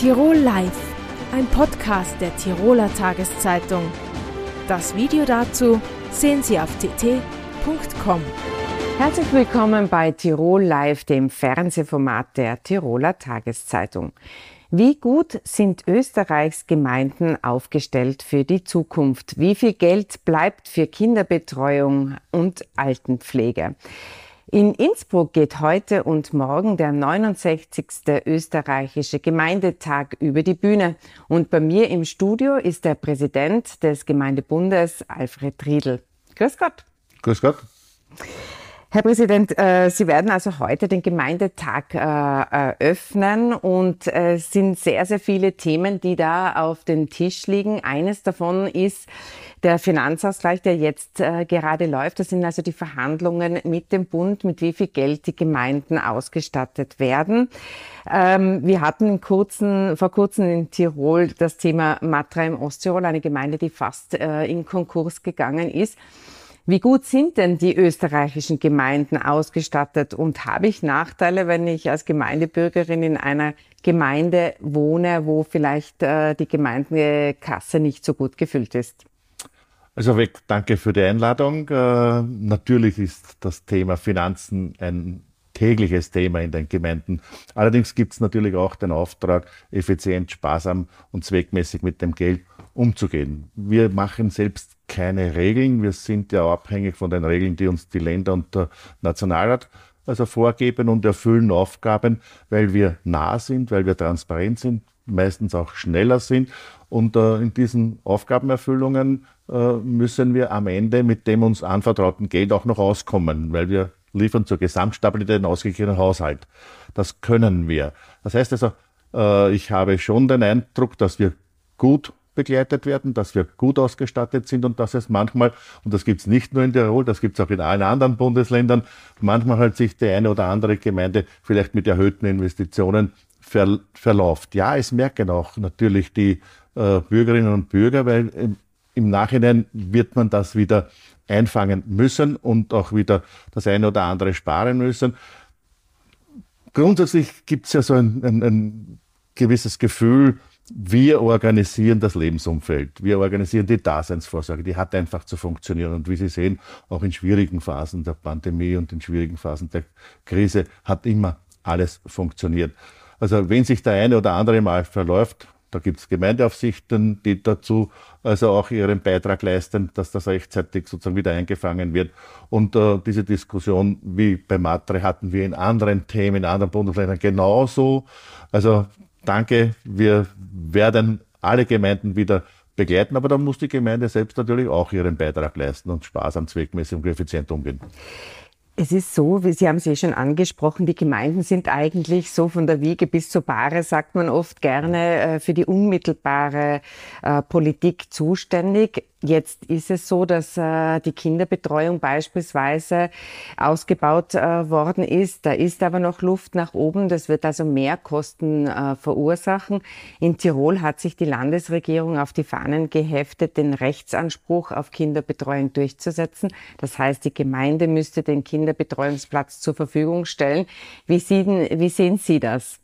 Tirol Live, ein Podcast der Tiroler Tageszeitung. Das Video dazu sehen Sie auf tt.com. Herzlich willkommen bei Tirol Live, dem Fernsehformat der Tiroler Tageszeitung. Wie gut sind Österreichs Gemeinden aufgestellt für die Zukunft? Wie viel Geld bleibt für Kinderbetreuung und Altenpflege? In Innsbruck geht heute und morgen der 69. österreichische Gemeindetag über die Bühne. Und bei mir im Studio ist der Präsident des Gemeindebundes, Alfred Riedl. Grüß Gott. Grüß Gott. Herr Präsident, äh, Sie werden also heute den Gemeindetag äh, eröffnen und äh, es sind sehr, sehr viele Themen, die da auf dem Tisch liegen. Eines davon ist der Finanzausgleich, der jetzt gerade läuft. Das sind also die Verhandlungen mit dem Bund, mit wie viel Geld die Gemeinden ausgestattet werden. Ähm, wir hatten kurzen, vor kurzem in Tirol das Thema Matra im Osttirol, eine Gemeinde, die fast in Konkurs gegangen ist. Wie gut sind denn die österreichischen Gemeinden ausgestattet und habe ich Nachteile, wenn ich als Gemeindebürgerin in einer Gemeinde wohne, wo vielleicht äh, die Gemeindekasse nicht so gut gefüllt ist? Also weg, danke für die Einladung. Äh, natürlich ist das Thema Finanzen ein tägliches Thema in den Gemeinden. Allerdings gibt es natürlich auch den Auftrag, effizient, sparsam und zweckmäßig mit dem Geld umzugehen. Wir machen selbst keine Regeln. Wir sind ja abhängig von den Regeln, die uns die Länder und der Nationalrat also vorgeben und erfüllen Aufgaben, weil wir nah sind, weil wir transparent sind, meistens auch schneller sind. Und äh, in diesen Aufgabenerfüllungen äh, müssen wir am Ende mit dem uns anvertrauten Geld auch noch auskommen, weil wir liefern zur Gesamtstabilität einen ausgeglichenen Haushalt. Das können wir. Das heißt also, äh, ich habe schon den Eindruck, dass wir gut begleitet werden, dass wir gut ausgestattet sind und dass es manchmal, und das gibt es nicht nur in Tirol, das gibt es auch in allen anderen Bundesländern, manchmal halt sich die eine oder andere Gemeinde vielleicht mit erhöhten Investitionen ver, verläuft. Ja, es merken auch natürlich die äh, Bürgerinnen und Bürger, weil im, im Nachhinein wird man das wieder einfangen müssen und auch wieder das eine oder andere sparen müssen. Grundsätzlich gibt es ja so ein, ein, ein gewisses Gefühl, wir organisieren das Lebensumfeld, wir organisieren die Daseinsvorsorge, die hat einfach zu funktionieren. Und wie Sie sehen, auch in schwierigen Phasen der Pandemie und in schwierigen Phasen der Krise hat immer alles funktioniert. Also wenn sich der eine oder andere mal verläuft, da gibt es Gemeindeaufsichten, die dazu also auch ihren Beitrag leisten, dass das rechtzeitig sozusagen wieder eingefangen wird. Und äh, diese Diskussion wie bei Matre hatten wir in anderen Themen, in anderen Bundesländern genauso. Also danke, wir werden alle Gemeinden wieder begleiten, aber da muss die Gemeinde selbst natürlich auch ihren Beitrag leisten und sparsam, zweckmäßig und effizient umgehen. Es ist so, wie Sie haben es ja schon angesprochen, die Gemeinden sind eigentlich so von der Wiege bis zur Bahre, sagt man oft gerne, äh, für die unmittelbare äh, Politik zuständig. Jetzt ist es so, dass äh, die Kinderbetreuung beispielsweise ausgebaut äh, worden ist. Da ist aber noch Luft nach oben. Das wird also mehr Kosten äh, verursachen. In Tirol hat sich die Landesregierung auf die Fahnen geheftet, den Rechtsanspruch auf Kinderbetreuung durchzusetzen. Das heißt, die Gemeinde müsste den Kinderbetreuungsplatz zur Verfügung stellen. Wie sehen, wie sehen Sie das?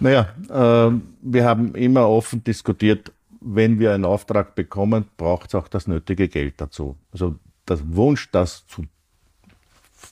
Naja, äh, wir haben immer offen diskutiert, wenn wir einen Auftrag bekommen, braucht es auch das nötige Geld dazu. Also der Wunsch, das zu,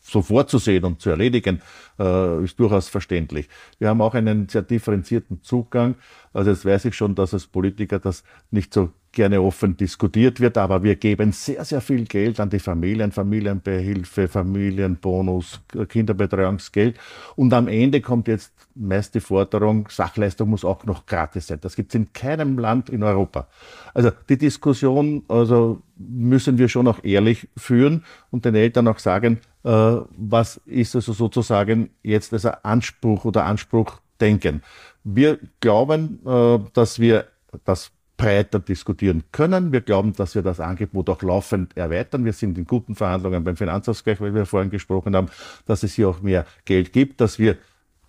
so vorzusehen und zu erledigen, äh, ist durchaus verständlich. Wir haben auch einen sehr differenzierten Zugang. Also jetzt weiß ich schon, dass als Politiker das nicht so gerne offen diskutiert wird, aber wir geben sehr, sehr viel Geld an die Familien, Familienbehilfe, Familienbonus, Kinderbetreuungsgeld. Und am Ende kommt jetzt meist die Forderung, Sachleistung muss auch noch gratis sein. Das gibt es in keinem Land in Europa. Also die Diskussion also müssen wir schon auch ehrlich führen und den Eltern auch sagen, äh, was ist also sozusagen jetzt als Anspruch oder Anspruch denken. Wir glauben, äh, dass wir das breiter diskutieren können. Wir glauben, dass wir das Angebot auch laufend erweitern. Wir sind in guten Verhandlungen beim Finanzausgleich, weil wir vorhin gesprochen haben, dass es hier auch mehr Geld gibt, dass wir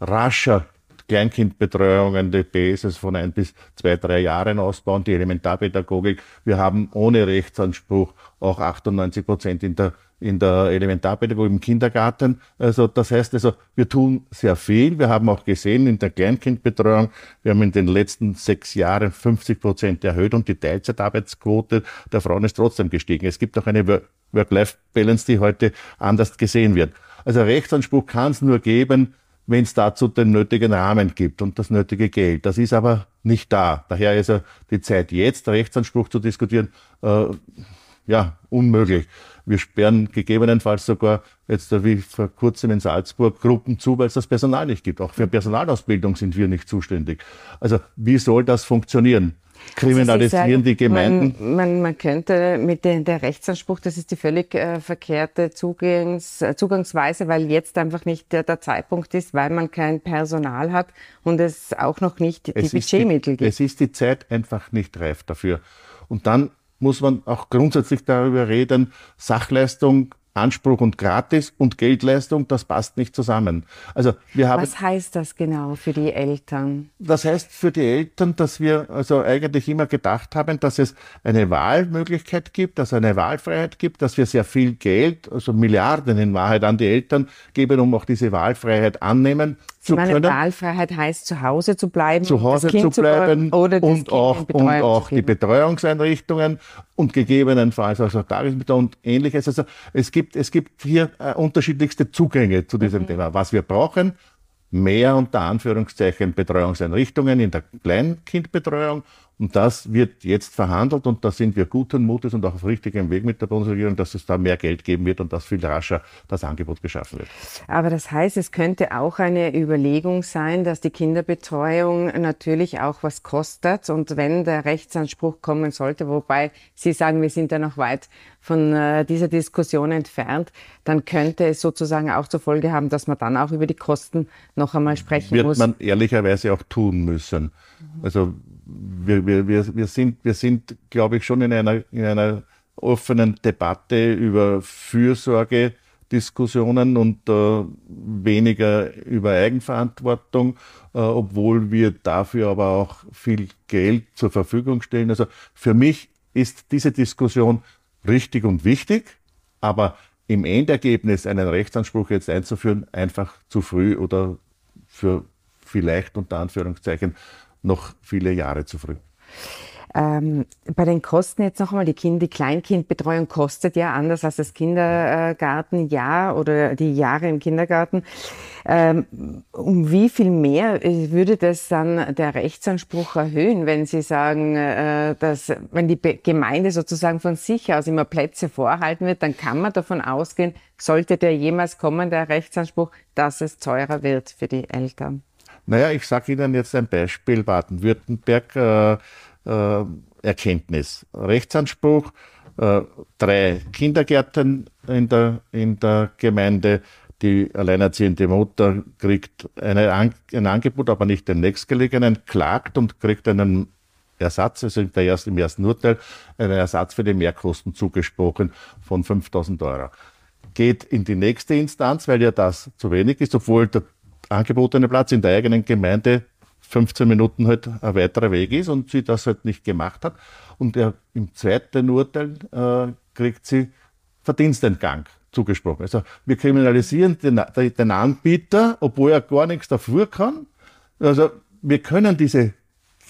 rascher Kleinkindbetreuungen, die BSS von ein bis zwei, drei Jahren ausbauen, die Elementarpädagogik. Wir haben ohne Rechtsanspruch auch 98 Prozent in der in der Elementarpädagogik im Kindergarten. Also das heißt also, wir tun sehr viel. Wir haben auch gesehen in der Kleinkindbetreuung, wir haben in den letzten sechs Jahren 50 Prozent erhöht und die Teilzeitarbeitsquote der Frauen ist trotzdem gestiegen. Es gibt auch eine Work-Life-Balance, die heute anders gesehen wird. Also Rechtsanspruch kann es nur geben, wenn es dazu den nötigen Rahmen gibt und das nötige Geld. Das ist aber nicht da. Daher ist ja die Zeit jetzt, Rechtsanspruch zu diskutieren, äh, ja, unmöglich. Wir sperren gegebenenfalls sogar jetzt wie vor kurzem in Salzburg Gruppen zu, weil es das Personal nicht gibt. Auch für Personalausbildung sind wir nicht zuständig. Also wie soll das funktionieren? Kriminalisieren ja, die Gemeinden? Man, man, man könnte mit den, der Rechtsanspruch, das ist die völlig äh, verkehrte Zugangs, äh, Zugangsweise, weil jetzt einfach nicht der, der, Zeitpunkt ist, weil man kein Personal hat und es auch noch nicht die Budgetmittel gibt. Es ist die Zeit einfach nicht reif dafür. Und dann muss man auch grundsätzlich darüber reden, Sachleistung Anspruch und Gratis und Geldleistung, das passt nicht zusammen. Also wir haben. Was heißt das genau für die Eltern? Das heißt für die Eltern, dass wir also eigentlich immer gedacht haben, dass es eine Wahlmöglichkeit gibt, dass es eine Wahlfreiheit gibt, dass wir sehr viel Geld, also Milliarden in Wahrheit an die Eltern geben, um auch diese Wahlfreiheit annehmen zu meine, können. Wahlfreiheit heißt, zu Hause zu bleiben, zu Hause zu bleiben oder und auch, und auch die Betreuungseinrichtungen und gegebenenfalls also Tagesbetreuung und ähnliches. Also es gibt, es gibt hier äh, unterschiedlichste Zugänge zu diesem mhm. Thema. Was wir brauchen, mehr unter Anführungszeichen Betreuungseinrichtungen in der Kleinkindbetreuung und das wird jetzt verhandelt und da sind wir guten Mutes und auch auf richtigem Weg mit der Bundesregierung, dass es da mehr Geld geben wird und dass viel rascher das Angebot geschaffen wird. Aber das heißt, es könnte auch eine Überlegung sein, dass die Kinderbetreuung natürlich auch was kostet und wenn der Rechtsanspruch kommen sollte, wobei Sie sagen, wir sind ja noch weit von äh, dieser Diskussion entfernt, dann könnte es sozusagen auch zur Folge haben, dass man dann auch über die Kosten noch einmal sprechen wird muss. Wird man ehrlicherweise auch tun müssen. Also wir, wir, wir, wir sind, wir sind, glaube ich, schon in einer, in einer offenen Debatte über Fürsorgediskussionen und äh, weniger über Eigenverantwortung, äh, obwohl wir dafür aber auch viel Geld zur Verfügung stellen. Also für mich ist diese Diskussion richtig und wichtig, aber im Endergebnis einen Rechtsanspruch jetzt einzuführen, einfach zu früh oder für vielleicht unter Anführungszeichen noch viele Jahre zu früh. Ähm, bei den Kosten jetzt noch einmal, die, kind, die Kleinkindbetreuung kostet ja anders als das Kindergartenjahr oder die Jahre im Kindergarten. Ähm, um wie viel mehr würde das dann der Rechtsanspruch erhöhen, wenn Sie sagen, äh, dass wenn die Gemeinde sozusagen von sich aus immer Plätze vorhalten wird, dann kann man davon ausgehen, sollte der jemals kommen, der Rechtsanspruch, dass es teurer wird für die Eltern. Naja, ich sage Ihnen jetzt ein Beispiel Baden-Württemberg. Äh, äh, Erkenntnis. Rechtsanspruch, äh, drei Kindergärten in der, in der Gemeinde. Die alleinerziehende Mutter kriegt eine, ein Angebot, aber nicht den nächstgelegenen, klagt und kriegt einen Ersatz, also der erst, im ersten Urteil, einen Ersatz für die Mehrkosten zugesprochen von 5000 Euro. Geht in die nächste Instanz, weil ja das zu wenig ist, obwohl der angebotene Platz in der eigenen Gemeinde 15 Minuten halt ein weiterer Weg ist und sie das halt nicht gemacht hat. Und er, im zweiten Urteil äh, kriegt sie Verdienstentgang zugesprochen. Also wir kriminalisieren den, den Anbieter, obwohl er gar nichts dafür kann. Also wir können diese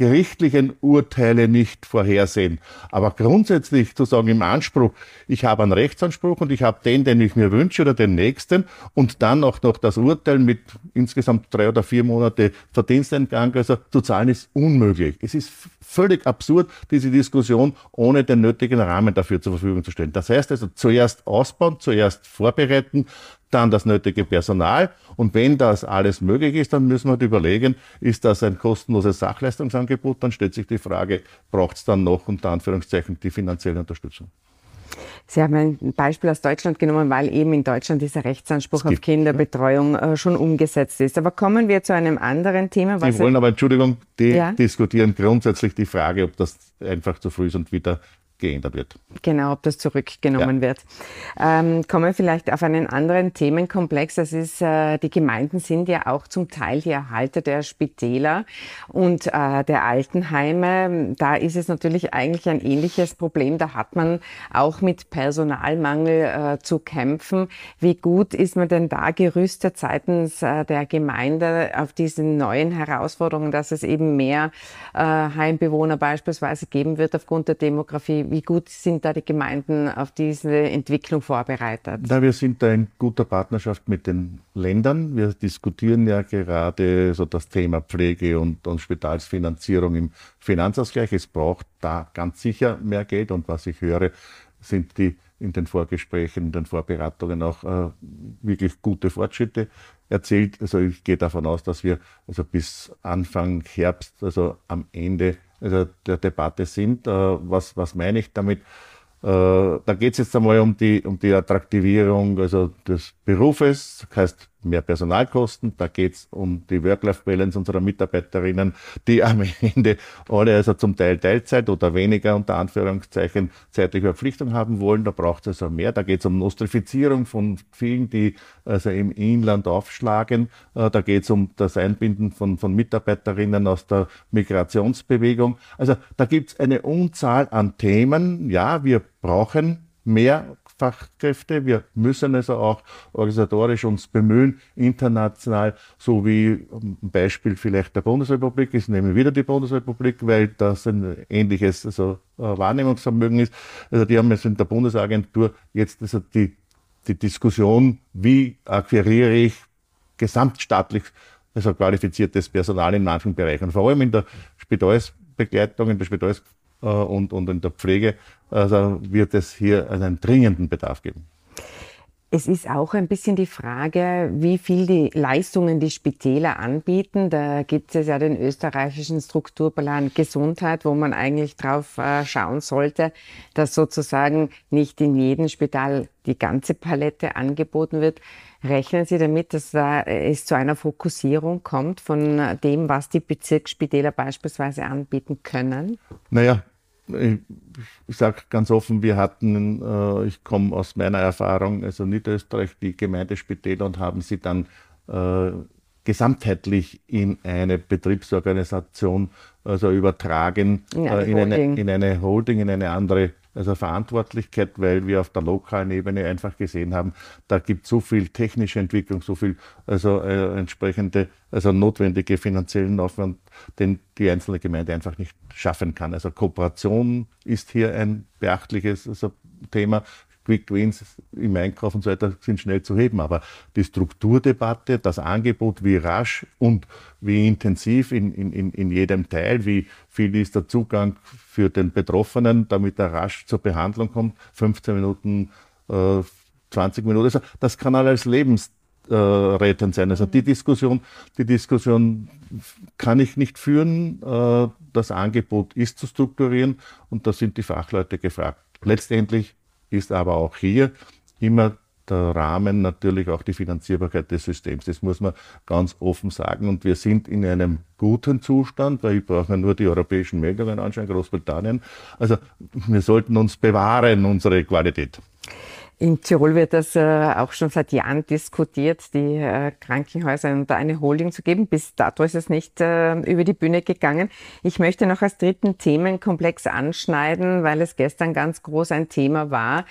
gerichtlichen Urteile nicht vorhersehen. Aber grundsätzlich zu sagen im Anspruch, ich habe einen Rechtsanspruch und ich habe den, den ich mir wünsche oder den nächsten und dann auch noch das Urteil mit insgesamt drei oder vier Monate Verdienstentgang also zu zahlen, ist unmöglich. Es ist völlig absurd, diese Diskussion ohne den nötigen Rahmen dafür zur Verfügung zu stellen. Das heißt also zuerst ausbauen, zuerst vorbereiten, dann das nötige Personal. Und wenn das alles möglich ist, dann müssen wir halt überlegen, ist das ein kostenloses Sachleistungsangebot? Dann stellt sich die Frage, braucht es dann noch unter Anführungszeichen die finanzielle Unterstützung? Sie haben ein Beispiel aus Deutschland genommen, weil eben in Deutschland dieser Rechtsanspruch auf Kinderbetreuung äh, schon umgesetzt ist. Aber kommen wir zu einem anderen Thema. Was die wollen aber, Entschuldigung, die ja? diskutieren grundsätzlich die Frage, ob das einfach zu früh ist und wieder geändert wird. Genau, ob das zurückgenommen ja. wird. Ähm, kommen wir vielleicht auf einen anderen Themenkomplex. Das ist, äh, die Gemeinden sind ja auch zum Teil die Erhalter der Spitäler und äh, der Altenheime. Da ist es natürlich eigentlich ein ähnliches Problem. Da hat man auch mit Personalmangel äh, zu kämpfen. Wie gut ist man denn da gerüstet seitens äh, der Gemeinde auf diese neuen Herausforderungen, dass es eben mehr äh, Heimbewohner beispielsweise geben wird aufgrund der Demografie? Wie gut sind da die Gemeinden auf diese Entwicklung vorbereitet? Na, wir sind da in guter Partnerschaft mit den Ländern. Wir diskutieren ja gerade so das Thema Pflege und, und Spitalsfinanzierung im Finanzausgleich. Es braucht da ganz sicher mehr Geld und was ich höre, sind die in den Vorgesprächen, in den Vorberatungen auch äh, wirklich gute Fortschritte erzielt. Also ich gehe davon aus, dass wir also bis Anfang Herbst, also am Ende also der Debatte sind. Äh, was, was meine ich damit? Äh, da geht es jetzt einmal um die, um die Attraktivierung also des Berufes, das heißt mehr Personalkosten. Da geht es um die Work-Life-Balance unserer Mitarbeiterinnen, die am Ende alle also zum Teil Teilzeit oder weniger unter Anführungszeichen zeitliche Verpflichtung haben wollen. Da braucht es also mehr. Da geht es um Nostrifizierung von vielen, die also im Inland aufschlagen. Äh, da geht es um das Einbinden von, von Mitarbeiterinnen aus der Migrationsbewegung. Also da gibt es eine Unzahl an Themen. Ja, wir brauchen mehr Fachkräfte. Wir müssen also auch organisatorisch uns bemühen, international, so wie ein Beispiel vielleicht der Bundesrepublik ist, nehmen wir wieder die Bundesrepublik, weil das ein ähnliches also, äh, Wahrnehmungsvermögen ist. Also die haben jetzt in der Bundesagentur jetzt also die, die Diskussion, wie akquiriere ich gesamtstaatlich also qualifiziertes Personal in manchen Bereichen, vor allem in der Spitalsbegleitung, in der Spitals äh, und, und in der Pflege, also wird es hier einen dringenden Bedarf geben. Es ist auch ein bisschen die Frage, wie viel die Leistungen die Spitäler anbieten. Da gibt es ja den österreichischen Strukturplan Gesundheit, wo man eigentlich drauf äh, schauen sollte, dass sozusagen nicht in jedem Spital die ganze Palette angeboten wird. Rechnen Sie damit, dass es zu einer Fokussierung kommt von dem, was die Bezirksspitäler beispielsweise anbieten können? Naja, ich, sage ganz offen, wir hatten, äh, ich komme aus meiner Erfahrung, also Niederösterreich, die Gemeindespitäler und haben sie dann äh, gesamtheitlich in eine Betriebsorganisation also übertragen, in eine, äh, in, eine, in eine Holding, in eine andere also Verantwortlichkeit, weil wir auf der lokalen Ebene einfach gesehen haben, da gibt so viel technische Entwicklung, so viel also äh, entsprechende, also notwendige finanziellen Aufwand, den die einzelne Gemeinde einfach nicht schaffen kann. Also Kooperation ist hier ein beachtliches also Thema. Quick Wins im Einkauf und so weiter sind schnell zu heben. Aber die Strukturdebatte, das Angebot, wie rasch und wie intensiv in, in, in jedem Teil, wie viel ist der Zugang für den Betroffenen, damit er rasch zur Behandlung kommt, 15 Minuten, äh, 20 Minuten, also das kann alles lebensrettend sein. Also die Diskussion, die Diskussion kann ich nicht führen. Äh, das Angebot ist zu strukturieren und da sind die Fachleute gefragt. Letztendlich ist aber auch hier immer der Rahmen natürlich auch die Finanzierbarkeit des Systems. Das muss man ganz offen sagen. Und wir sind in einem guten Zustand, weil ich brauche nur die europäischen Meldungen anschauen, Großbritannien. Also wir sollten uns bewahren, unsere Qualität. In Tirol wird das äh, auch schon seit Jahren diskutiert, die äh, Krankenhäuser unter eine Holding zu geben. Bis dato ist es nicht äh, über die Bühne gegangen. Ich möchte noch als dritten Themenkomplex anschneiden, weil es gestern ganz groß ein Thema war.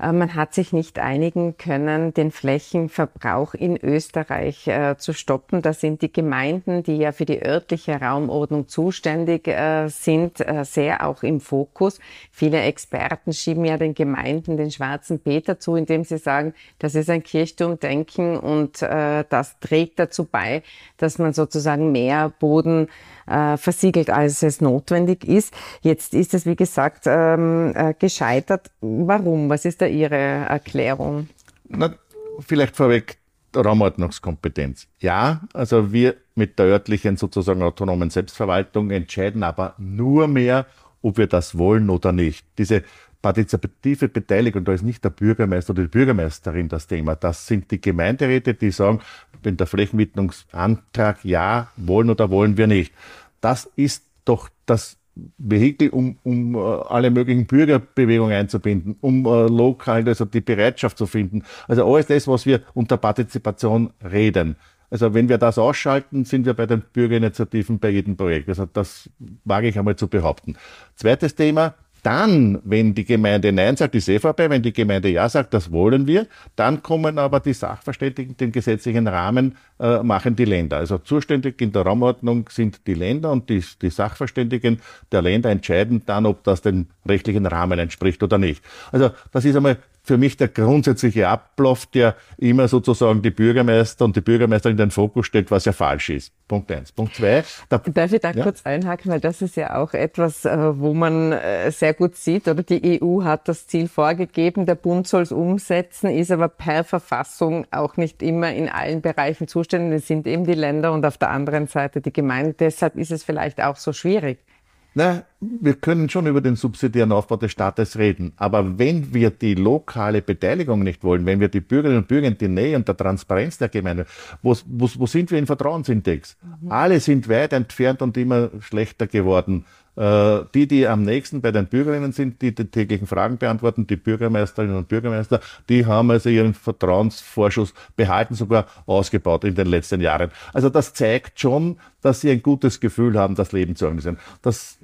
Äh, man hat sich nicht einigen können, den Flächenverbrauch in Österreich äh, zu stoppen. Da sind die Gemeinden, die ja für die örtliche Raumordnung zuständig äh, sind, sehr auch im Fokus. Viele Experten schieben ja den Gemeinden den schwarzen Peter zu, indem sie sagen, das ist ein Kirchturmdenken und das trägt dazu bei, dass man sozusagen mehr Boden versiegelt, als es notwendig ist. Jetzt ist es, wie gesagt, ähm, äh, gescheitert. Warum? Was ist da Ihre Erklärung? Na, vielleicht vorweg Raumordnungskompetenz. Ja, also wir mit der örtlichen sozusagen autonomen Selbstverwaltung entscheiden aber nur mehr, ob wir das wollen oder nicht. Diese partizipative Beteiligung, da ist nicht der Bürgermeister oder die Bürgermeisterin das Thema. Das sind die Gemeinderäte, die sagen, wenn der Flächenwidmungsantrag ja, wollen oder wollen wir nicht. Das ist doch das Vehikel, um, um äh, alle möglichen Bürgerbewegungen einzubinden, um äh, lokal also die Bereitschaft zu finden. Also alles das, was wir unter Partizipation reden. Also wenn wir das ausschalten, sind wir bei den Bürgerinitiativen bei jedem Projekt. Also das wage ich einmal zu behaupten. Zweites Thema, dann, wenn die Gemeinde Nein sagt, ist eh vorbei. Wenn die Gemeinde Ja sagt, das wollen wir, dann kommen aber die Sachverständigen, den gesetzlichen Rahmen äh, machen die Länder. Also zuständig in der Raumordnung sind die Länder und die, die Sachverständigen der Länder entscheiden dann, ob das den rechtlichen Rahmen entspricht oder nicht. Also das ist einmal für mich der grundsätzliche Ablauf, der immer sozusagen die Bürgermeister und die Bürgermeisterin in den Fokus stellt, was ja falsch ist. Punkt eins. Punkt zwei. Darf ich da ja? kurz einhaken, weil das ist ja auch etwas, äh, wo man äh, sehr gut sieht, oder die EU hat das Ziel vorgegeben, der Bund soll es umsetzen, ist aber per Verfassung auch nicht immer in allen Bereichen zuständig. Es sind eben die Länder und auf der anderen Seite die Gemeinden. Deshalb ist es vielleicht auch so schwierig. Na, wir können schon über den subsidiären Aufbau des Staates reden. Aber wenn wir die lokale Beteiligung nicht wollen, wenn wir die Bürgerinnen und Bürger in die Nähe und der Transparenz der Gemeinde, wo, wo, wo sind wir in Vertrauensindex? Mhm. Alle sind weit entfernt und immer schlechter geworden. Äh, die, die am nächsten bei den Bürgerinnen sind, die die täglichen Fragen beantworten, die Bürgermeisterinnen und Bürgermeister, die haben also ihren Vertrauensvorschuss behalten, sogar ausgebaut in den letzten Jahren. Also das zeigt schon, dass sie ein gutes Gefühl haben, das Leben zu organisieren. Das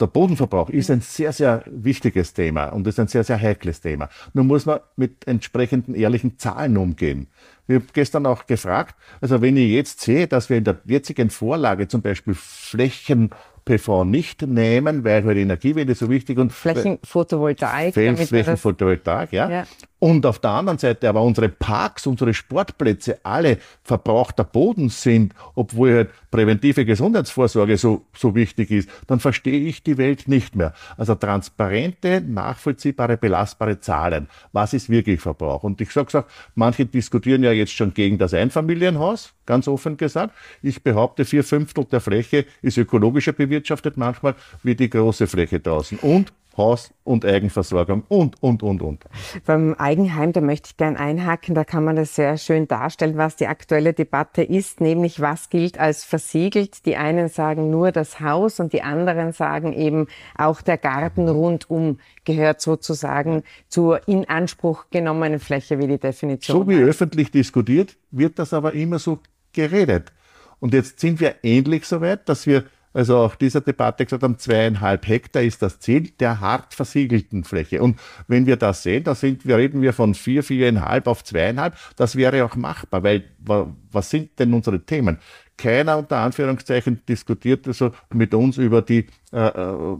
der Bodenverbrauch ist ein sehr, sehr wichtiges Thema und ist ein sehr, sehr heikles Thema. Nun muss man mit entsprechenden ehrlichen Zahlen umgehen. Wir haben gestern auch gefragt, also wenn ich jetzt sehe, dass wir in der jetzigen Vorlage zum Beispiel Flächen PV nicht nehmen, weil halt Energiewende so wichtig und Flächenphotovoltaik. Flächenphotovoltaik, ja. ja. Und auf der anderen Seite aber unsere Parks, unsere Sportplätze alle verbrauchter Boden sind, obwohl halt präventive Gesundheitsvorsorge so, so wichtig ist, dann verstehe ich die Welt nicht mehr. Also transparente, nachvollziehbare, belastbare Zahlen. Was ist wirklich Verbrauch? Und ich sage auch, manche diskutieren ja jetzt schon gegen das Einfamilienhaus, ganz offen gesagt. Ich behaupte, vier Fünftel der Fläche ist ökologischer bewirtschaftet manchmal wie die große Fläche draußen. Und Haus- und Eigenversorgung und, und, und, und. Beim Eigenheim, da möchte ich gern einhaken, da kann man das sehr schön darstellen, was die aktuelle Debatte ist, nämlich was gilt als versiegelt. Die einen sagen nur das Haus und die anderen sagen eben auch der Garten rundum gehört sozusagen zur in Anspruch genommenen Fläche, wie die Definition. So wie heißt. öffentlich diskutiert, wird das aber immer so geredet. Und jetzt sind wir endlich so weit, dass wir also auch dieser Debatte gesagt haben, zweieinhalb Hektar ist das Ziel der hart versiegelten Fläche. Und wenn wir das sehen, da sind, wir reden wir von vier, viereinhalb auf zweieinhalb, das wäre auch machbar, weil was sind denn unsere Themen? Keiner unter Anführungszeichen diskutiert also mit uns über die äh, äh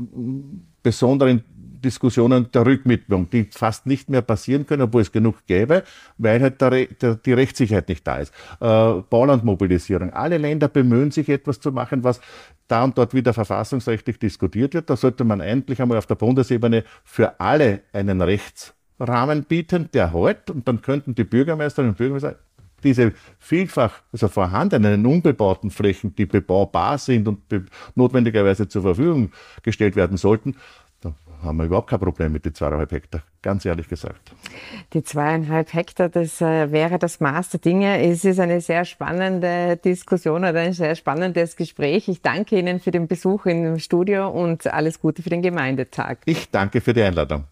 besonderen Diskussionen der Rückmittlung, die fast nicht mehr passieren können, obwohl es genug gäbe, weil halt der, der, die Rechtssicherheit nicht da ist. Äh, Baulandmobilisierung. Alle Länder bemühen sich etwas zu machen, was da und dort wieder verfassungsrechtlich diskutiert wird. Da sollte man endlich einmal auf der Bundesebene für alle einen Rechtsrahmen bieten, der halt, und dann könnten die Bürgermeisterinnen und Bürgermeister diese vielfach also vorhandenen unbebauten Flächen, die bebaubar sind und notwendigerweise zur Verfügung gestellt werden sollten, haben wir überhaupt kein Problem mit den zweieinhalb Hektar, ganz ehrlich gesagt. Die zweieinhalb Hektar, das äh, wäre das Maß der Dinge. Es ist eine sehr spannende Diskussion oder ein sehr spannendes Gespräch. Ich danke Ihnen für den Besuch im Studio und alles Gute für den Gemeindetag. Ich danke für die Einladung.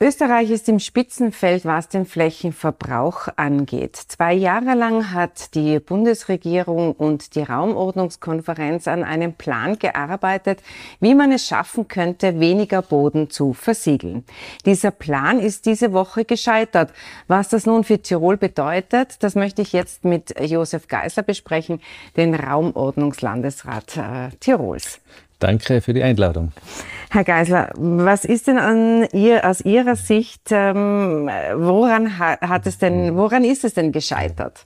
Österreich ist im Spitzenfeld, was den Flächenverbrauch angeht. Zwei Jahre lang hat die Bundesregierung und die Raumordnungskonferenz an einem Plan gearbeitet, wie man es schaffen könnte, weniger Boden zu versiegeln. Dieser Plan ist diese Woche gescheitert. Was das nun für Tirol bedeutet, das möchte ich jetzt mit Josef Geisler besprechen, den Raumordnungslandesrat äh, Tirols. Danke für die Einladung. Herr Geisler, was ist denn an ihr, aus Ihrer Sicht, ähm, woran hat es denn, woran ist es denn gescheitert?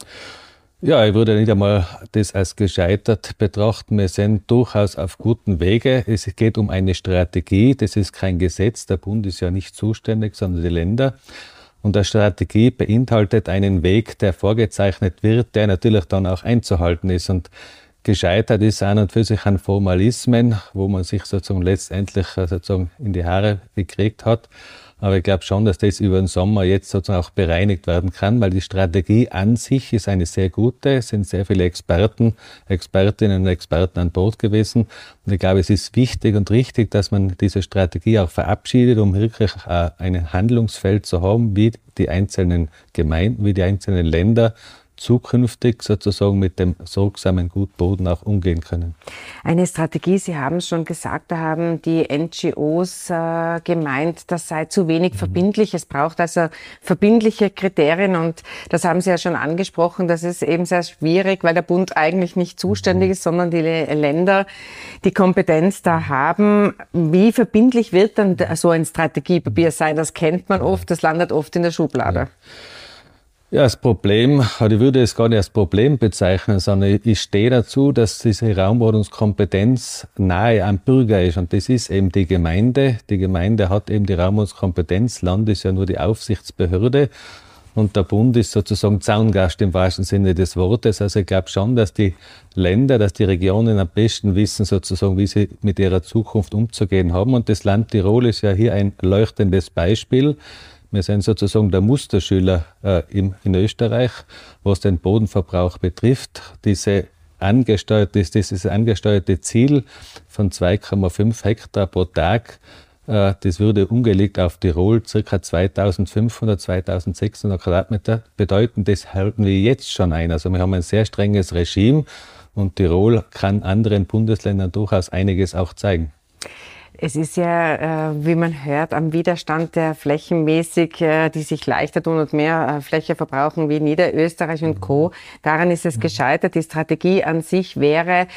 Ja, ich würde nicht einmal das als gescheitert betrachten. Wir sind durchaus auf gutem Wege. Es geht um eine Strategie. Das ist kein Gesetz. Der Bund ist ja nicht zuständig, sondern die Länder. Und eine Strategie beinhaltet einen Weg, der vorgezeichnet wird, der natürlich dann auch einzuhalten ist. Und gescheitert ist an und für sich an Formalismen, wo man sich sozusagen letztendlich äh, sozusagen in die Haare gekriegt hat. Aber ich glaube schon, dass das über den Sommer jetzt sozusagen auch bereinigt werden kann, weil die Strategie an sich ist eine sehr gute. Es sind sehr viele Experten, Expertinnen und Experten an Bord gewesen. Und ich glaube, es ist wichtig und richtig, dass man diese Strategie auch verabschiedet, um wirklich äh, ein Handlungsfeld zu haben, wie die einzelnen Gemeinden, wie die einzelnen Länder zukünftig sozusagen mit dem sorgsamen Gutboden auch umgehen können. Eine Strategie, Sie haben es schon gesagt, da haben die NGOs äh, gemeint, das sei zu wenig mhm. verbindlich. Es braucht also verbindliche Kriterien und das haben Sie ja schon angesprochen. Das ist eben sehr schwierig, weil der Bund eigentlich nicht zuständig mhm. ist, sondern die Länder die Kompetenz da haben. Wie verbindlich wird dann so ein Strategiepapier sein? Das kennt man oft, das landet oft in der Schublade. Ja. Ja, das Problem, ich würde es gar nicht als Problem bezeichnen, sondern ich stehe dazu, dass diese Raumordnungskompetenz nahe am Bürger ist. Und das ist eben die Gemeinde. Die Gemeinde hat eben die Raumordnungskompetenz. Land ist ja nur die Aufsichtsbehörde. Und der Bund ist sozusagen Zaungast im wahrsten Sinne des Wortes. Also ich glaube schon, dass die Länder, dass die Regionen am besten wissen, sozusagen, wie sie mit ihrer Zukunft umzugehen haben. Und das Land Tirol ist ja hier ein leuchtendes Beispiel. Wir sind sozusagen der Musterschüler äh, im, in Österreich, was den Bodenverbrauch betrifft. Diese angesteuerte, dieses angesteuerte Ziel von 2,5 Hektar pro Tag, äh, das würde umgelegt auf Tirol circa 2500, 2600 Quadratmeter bedeuten. Das halten wir jetzt schon ein. Also wir haben ein sehr strenges Regime und Tirol kann anderen Bundesländern durchaus einiges auch zeigen. Es ist ja, äh, wie man hört, am Widerstand der flächenmäßig, äh, die sich leichter tun und mehr äh, Fläche verbrauchen wie Niederösterreich und Co. Daran ist es gescheitert. Die Strategie an sich wäre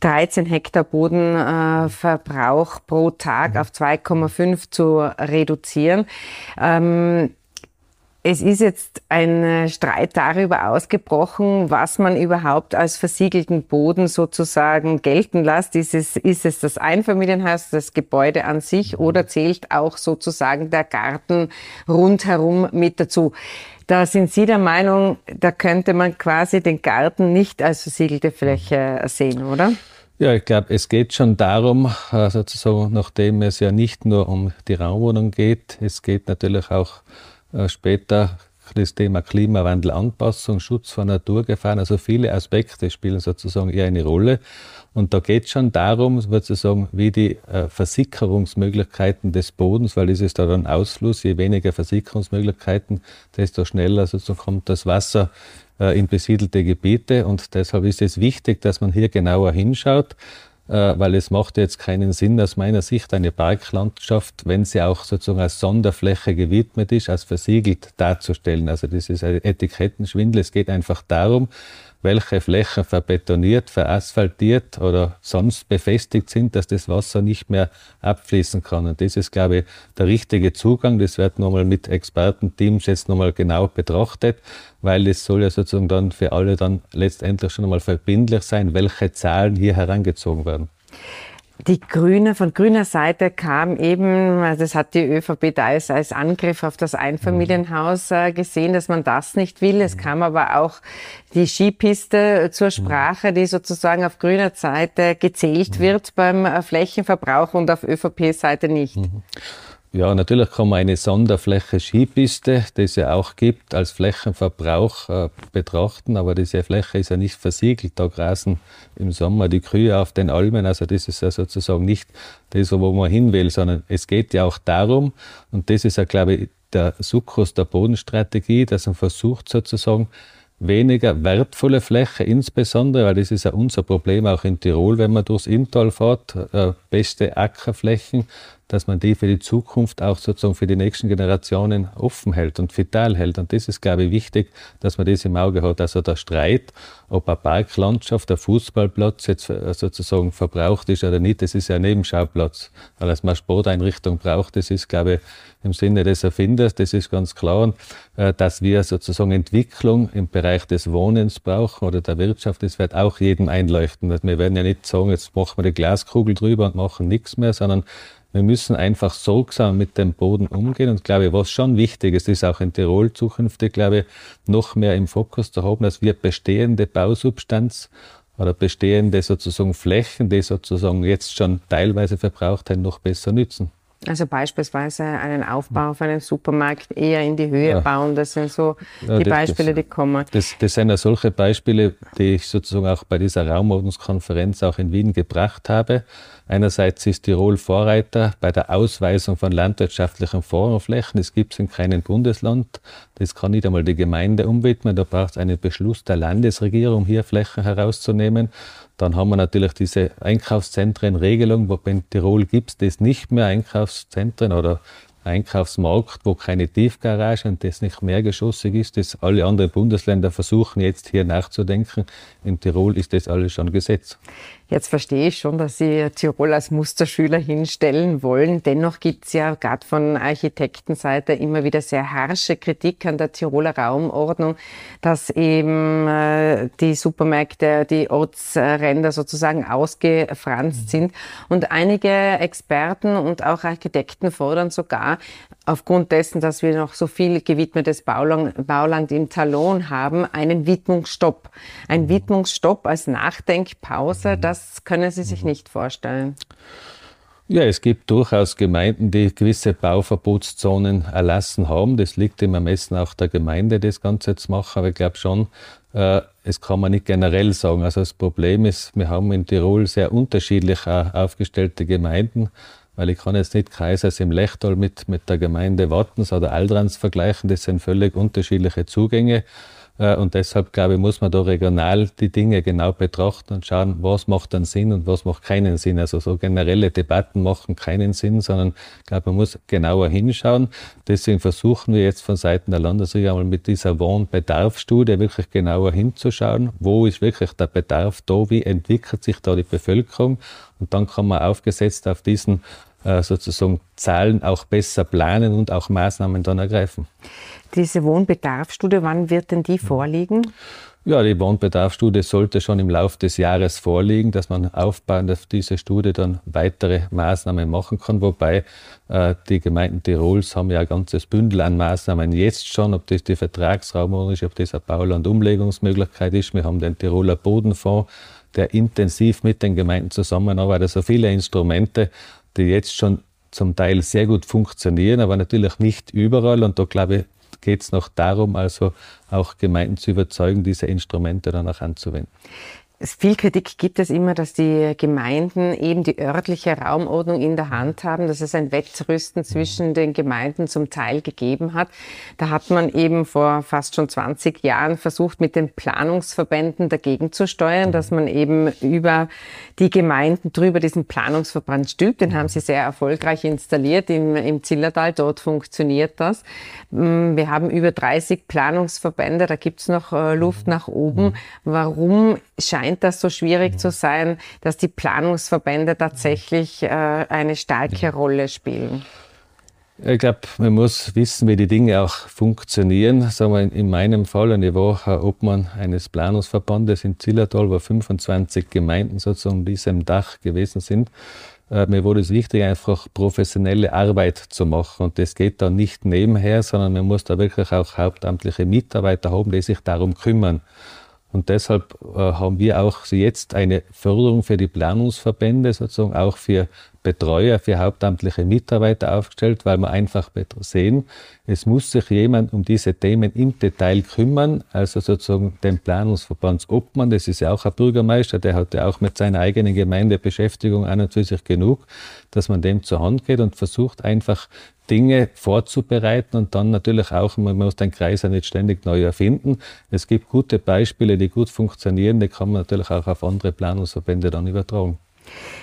13 Hektar Bodenverbrauch pro Tag auf 2,5 zu reduzieren. Es ist jetzt ein Streit darüber ausgebrochen, was man überhaupt als versiegelten Boden sozusagen gelten lässt. Ist es, ist es das Einfamilienhaus, das Gebäude an sich oder zählt auch sozusagen der Garten rundherum mit dazu? Da sind Sie der Meinung, da könnte man quasi den Garten nicht als versiegelte Fläche sehen, oder? Ja, ich glaube, es geht schon darum, äh, sozusagen, nachdem es ja nicht nur um die Raumwohnung geht, es geht natürlich auch äh, später das Thema Klimawandel, Anpassung, Schutz von Naturgefahren, also viele Aspekte spielen sozusagen eher eine Rolle. Und da geht es schon darum, sozusagen, wie die äh, Versickerungsmöglichkeiten des Bodens, weil das ist da dann Ausfluss, je weniger Versickerungsmöglichkeiten, desto schneller sozusagen kommt das Wasser äh, in besiedelte Gebiete. Und deshalb ist es wichtig, dass man hier genauer hinschaut. Äh, weil es macht jetzt keinen Sinn aus meiner Sicht eine Parklandschaft, wenn sie auch sozusagen als Sonderfläche gewidmet ist, als versiegelt darzustellen. Also das ist ein Etikettenschwindel. Es geht einfach darum, welche Flächen verbetoniert, verasphaltiert oder sonst befestigt sind, dass das Wasser nicht mehr abfließen kann. Und das ist, glaube ich, der richtige Zugang. Das wird nochmal mit Expertenteams jetzt nochmal genau betrachtet, weil es soll ja sozusagen dann für alle dann letztendlich schon einmal verbindlich sein, welche Zahlen hier herangezogen werden. Die Grüne, von grüner Seite kam eben, also das hat die ÖVP da als, als Angriff auf das Einfamilienhaus äh, gesehen, dass man das nicht will. Es kam aber auch die Skipiste zur Sprache, die sozusagen auf grüner Seite gezählt wird beim äh, Flächenverbrauch und auf ÖVP-Seite nicht. Ja, natürlich kann man eine Sonderfläche Skipiste, die es ja auch gibt, als Flächenverbrauch äh, betrachten, aber diese Fläche ist ja nicht versiegelt. Da grasen im Sommer die Kühe auf den Almen, also das ist ja sozusagen nicht das, wo man hin will, sondern es geht ja auch darum, und das ist ja, glaube ich, der Sukkus der Bodenstrategie, dass man versucht sozusagen, weniger wertvolle Fläche, insbesondere, weil das ist ja unser Problem auch in Tirol, wenn man durchs Inntal fährt, äh, beste Ackerflächen, dass man die für die Zukunft auch sozusagen für die nächsten Generationen offen hält und vital hält. Und das ist, glaube ich, wichtig, dass man das im Auge hat. Also der Streit, ob eine Parklandschaft, der Fußballplatz jetzt sozusagen verbraucht ist oder nicht, das ist ja ein Nebenschauplatz. Weil es man Sporteinrichtung braucht, das ist, glaube ich, im Sinne des Erfinders, das ist ganz klar, äh, dass wir sozusagen Entwicklung im Bereich des Wohnens brauchen oder der Wirtschaft, das wird auch jedem einleuchten. Wir werden ja nicht sagen, jetzt machen wir die Glaskugel drüber und machen nichts mehr, sondern wir müssen einfach sorgsam mit dem Boden umgehen und glaube, was schon wichtig ist, ist auch in Tirol zukünftig, glaube noch mehr im Fokus zu haben, dass wir bestehende Bausubstanz oder bestehende sozusagen Flächen, die sozusagen jetzt schon teilweise verbraucht haben, noch besser nützen. Also beispielsweise einen Aufbau auf einen Supermarkt eher in die Höhe ja. bauen, das sind so ja, die das, Beispiele, die kommen. Das, das sind ja solche Beispiele, die ich sozusagen auch bei dieser Raumordnungskonferenz auch in Wien gebracht habe. Einerseits ist Tirol Vorreiter bei der Ausweisung von landwirtschaftlichen Vorflächen. Das gibt es in keinem Bundesland. Das kann nicht einmal die Gemeinde umwidmen. Da braucht es einen Beschluss der Landesregierung, hier Flächen herauszunehmen. Dann haben wir natürlich diese Einkaufszentrenregelung, wo in Tirol gibt es das nicht mehr, Einkaufszentren oder Einkaufsmarkt, wo keine Tiefgarage und das nicht mehrgeschossig ist. Das alle anderen Bundesländer versuchen jetzt hier nachzudenken. In Tirol ist das alles schon Gesetz. Jetzt verstehe ich schon, dass Sie Tirol als Musterschüler hinstellen wollen. Dennoch gibt es ja gerade von Architektenseite immer wieder sehr harsche Kritik an der Tiroler Raumordnung, dass eben äh, die Supermärkte, die Ortsränder sozusagen ausgefranst sind. Und einige Experten und auch Architekten fordern sogar, aufgrund dessen, dass wir noch so viel gewidmetes Bauland, Bauland im Talon haben, einen Widmungsstopp. Ein Widmungsstopp als Nachdenkpause, das können Sie sich nicht vorstellen. Ja, es gibt durchaus Gemeinden, die gewisse Bauverbotszonen erlassen haben. Das liegt im Ermessen auch der Gemeinde, das Ganze zu machen. Aber ich glaube schon, äh, es kann man nicht generell sagen. Also das Problem ist, wir haben in Tirol sehr unterschiedlich aufgestellte Gemeinden weil ich kann jetzt nicht Kaisers im Lechtal mit, mit der Gemeinde Wattens oder Aldrans vergleichen. Das sind völlig unterschiedliche Zugänge. Äh, und deshalb, glaube ich, muss man da regional die Dinge genau betrachten und schauen, was macht dann Sinn und was macht keinen Sinn. Also so generelle Debatten machen keinen Sinn, sondern ich glaube, man muss genauer hinschauen. Deswegen versuchen wir jetzt von Seiten der Landesregierung einmal mit dieser Wohnbedarfsstudie wirklich genauer hinzuschauen, wo ist wirklich der Bedarf da, wie entwickelt sich da die Bevölkerung. Und dann kann man aufgesetzt auf diesen sozusagen Zahlen auch besser planen und auch Maßnahmen dann ergreifen. Diese Wohnbedarfsstudie, wann wird denn die vorliegen? Ja, die Wohnbedarfsstudie sollte schon im Laufe des Jahres vorliegen, dass man aufbauend auf diese Studie dann weitere Maßnahmen machen kann. Wobei äh, die Gemeinden Tirols haben ja ein ganzes Bündel an Maßnahmen jetzt schon, ob das die Vertragsraumordnung ist, ob das eine Baulandumlegungsmöglichkeit ist. Wir haben den Tiroler Bodenfonds, der intensiv mit den Gemeinden zusammenarbeitet. Also viele Instrumente, die jetzt schon zum Teil sehr gut funktionieren, aber natürlich nicht überall. Und da glaube ich, geht es noch darum, also auch Gemeinden zu überzeugen, diese Instrumente dann auch anzuwenden. Viel Kritik gibt es immer, dass die Gemeinden eben die örtliche Raumordnung in der Hand haben, dass es ein Wettrüsten zwischen den Gemeinden zum Teil gegeben hat. Da hat man eben vor fast schon 20 Jahren versucht, mit den Planungsverbänden dagegen zu steuern, dass man eben über die Gemeinden drüber diesen Planungsverband stülpt. Den haben sie sehr erfolgreich installiert im, im Zillertal. Dort funktioniert das. Mm, wir haben über 30 Planungsverbände, da gibt es noch äh, Luft nach oben. Warum scheint das so schwierig zu sein, dass die Planungsverbände tatsächlich äh, eine starke Rolle spielen. Ich glaube, man muss wissen, wie die Dinge auch funktionieren. Sagen wir in meinem Fall, eine Woche Obmann eines Planungsverbandes in Zillertal, wo 25 Gemeinden sozusagen in diesem Dach gewesen sind. Äh, mir wurde es wichtig, einfach professionelle Arbeit zu machen. Und das geht dann nicht nebenher, sondern man muss da wirklich auch hauptamtliche Mitarbeiter haben, die sich darum kümmern. Und deshalb äh, haben wir auch jetzt eine Förderung für die Planungsverbände, sozusagen auch für Betreuer, für hauptamtliche Mitarbeiter aufgestellt, weil wir einfach sehen, es muss sich jemand um diese Themen im Detail kümmern, also sozusagen den Planungsverbandsobmann, das ist ja auch ein Bürgermeister, der hat ja auch mit seiner eigenen Gemeindebeschäftigung an und für sich genug, dass man dem zur Hand geht und versucht einfach Dinge vorzubereiten und dann natürlich auch, man muss den Kreis ja nicht ständig neu erfinden. Es gibt gute Beispiele, die gut funktionieren, die kann man natürlich auch auf andere Planungsverbände dann übertragen.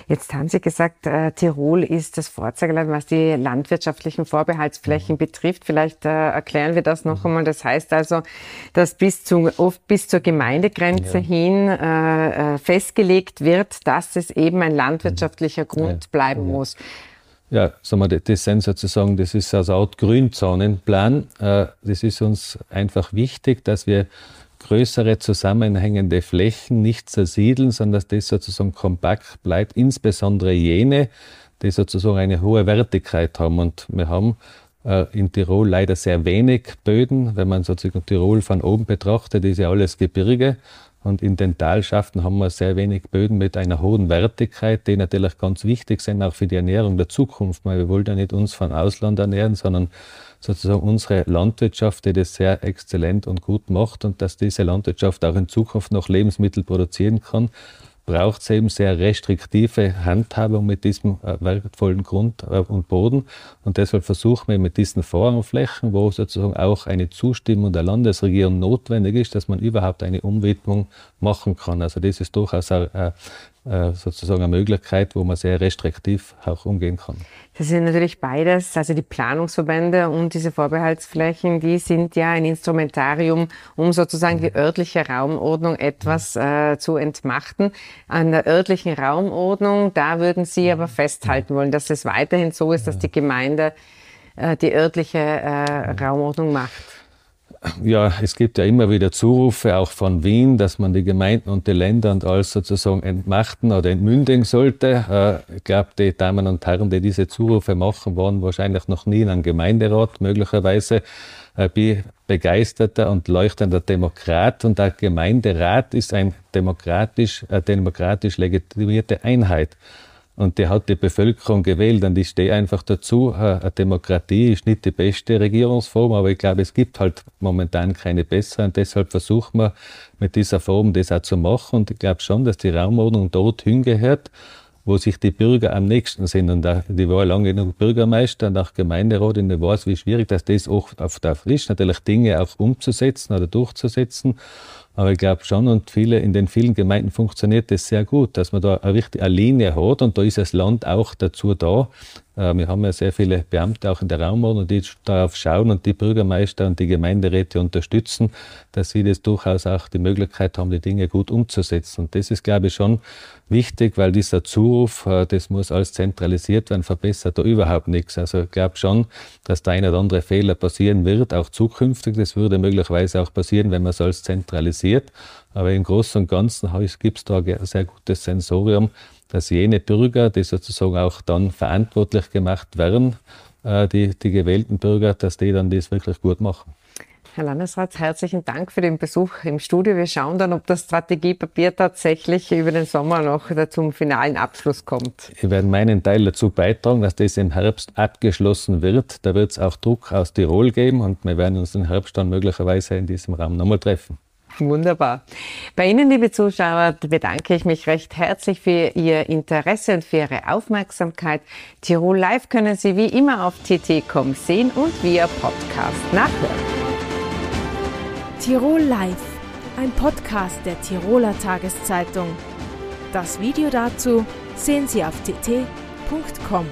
Jetzt haben Sie gesagt, äh, Tirol ist das Vorzeigeland, was die landwirtschaftlichen Vorbehaltsflächen mhm. betrifft. Vielleicht äh, erklären wir das noch mhm. einmal. Das heißt also, dass bis, zu, oft bis zur Gemeindegrenze ja. hin äh, äh festgelegt wird, dass es eben ein landwirtschaftlicher Grund ja. bleiben ja. muss. Ja, sagen wir, das sind sozusagen, das ist also Art Grünzonenplan. Äh, das ist uns einfach wichtig, dass wir größere zusammenhängende Flächen nicht zersiedeln, sondern dass das sozusagen kompakt bleibt, insbesondere jene, die sozusagen eine hohe Wertigkeit haben. Und wir haben äh, in Tirol leider sehr wenig Böden. Wenn man sozusagen Tirol von oben betrachtet, ist ja alles Gebirge. Und in den Talschaften haben wir sehr wenig Böden mit einer hohen Wertigkeit, die natürlich ganz wichtig sind, auch für die Ernährung der Zukunft. Weil wir wollen ja nicht uns von Ausland ernähren, sondern sozusagen unsere Landwirtschaft, die das sehr exzellent und gut macht und dass diese Landwirtschaft auch in Zukunft noch Lebensmittel produzieren kann braucht es eben sehr restriktive Handhabung mit diesem äh, wertvollen Grund äh, und Boden. Und deshalb versuchen wir mit diesen Vorrangflächen, wo sozusagen auch eine Zustimmung der Landesregierung notwendig ist, dass man überhaupt eine Umwidmung machen kann. Also das ist durchaus eine, äh, sozusagen eine Möglichkeit, wo man sehr restriktiv auch umgehen kann. Das sind natürlich beides, also die Planungsverbände und diese Vorbehaltsflächen, die sind ja ein Instrumentarium, um sozusagen die örtliche Raumordnung etwas äh, zu entmachten. An der örtlichen Raumordnung, da würden Sie aber festhalten wollen, dass es weiterhin so ist, dass die Gemeinde äh, die örtliche äh, Raumordnung macht ja, es gibt ja immer wieder Zurufe, auch von Wien, dass man die Gemeinden und die Länder und alles sozusagen entmachten oder entmündigen sollte. Äh, ich glaube, die Damen und Herren, die diese Zurufe machen, waren wahrscheinlich noch nie in einem Gemeinderat, möglicherweise. Ich bin begeisterter und leuchtender Demokrat und der Gemeinderat ist ein demokratisch, eine demokratisch legitimierte Einheit. Und die hat die Bevölkerung gewählt und ich stehe einfach dazu. Eine Demokratie ist nicht die beste Regierungsform, aber ich glaube, es gibt halt momentan keine bessere und deshalb versuchen wir mit dieser Form das auch zu machen und ich glaube schon, dass die Raumordnung dort hingehört, wo sich die Bürger am nächsten sind. Und die war lange genug Bürgermeister und auch Gemeinderat und ich weiß, wie schwierig das ist, auch auf der ist, natürlich Dinge auch umzusetzen oder durchzusetzen. Aber ich glaube schon, und viele, in den vielen Gemeinden funktioniert das sehr gut, dass man da eine, richtige, Linie hat und da ist das Land auch dazu da. Äh, wir haben ja sehr viele Beamte auch in der Raumordnung, die darauf schauen und die Bürgermeister und die Gemeinderäte unterstützen, dass sie das durchaus auch die Möglichkeit haben, die Dinge gut umzusetzen. Und das ist, glaube ich, schon wichtig, weil dieser Zuruf, äh, das muss alles zentralisiert werden, verbessert da überhaupt nichts. Also ich glaube schon, dass der eine oder andere Fehler passieren wird, auch zukünftig. Das würde möglicherweise auch passieren, wenn man es alles zentralisiert. Aber im Großen und Ganzen gibt es da ein sehr gutes Sensorium, dass jene Bürger, die sozusagen auch dann verantwortlich gemacht werden, äh, die, die gewählten Bürger, dass die dann das wirklich gut machen. Herr Landesrat, herzlichen Dank für den Besuch im Studio. Wir schauen dann, ob das Strategiepapier tatsächlich über den Sommer noch zum finalen Abschluss kommt. Wir werden meinen Teil dazu beitragen, dass das im Herbst abgeschlossen wird. Da wird es auch Druck aus Tirol geben und wir werden uns im Herbst dann möglicherweise in diesem Raum nochmal treffen. Wunderbar. Bei Ihnen, liebe Zuschauer, bedanke ich mich recht herzlich für Ihr Interesse und für Ihre Aufmerksamkeit. Tirol Live können Sie wie immer auf tt.com sehen und via Podcast nachhören. Tirol Live, ein Podcast der Tiroler Tageszeitung. Das Video dazu sehen Sie auf tt.com.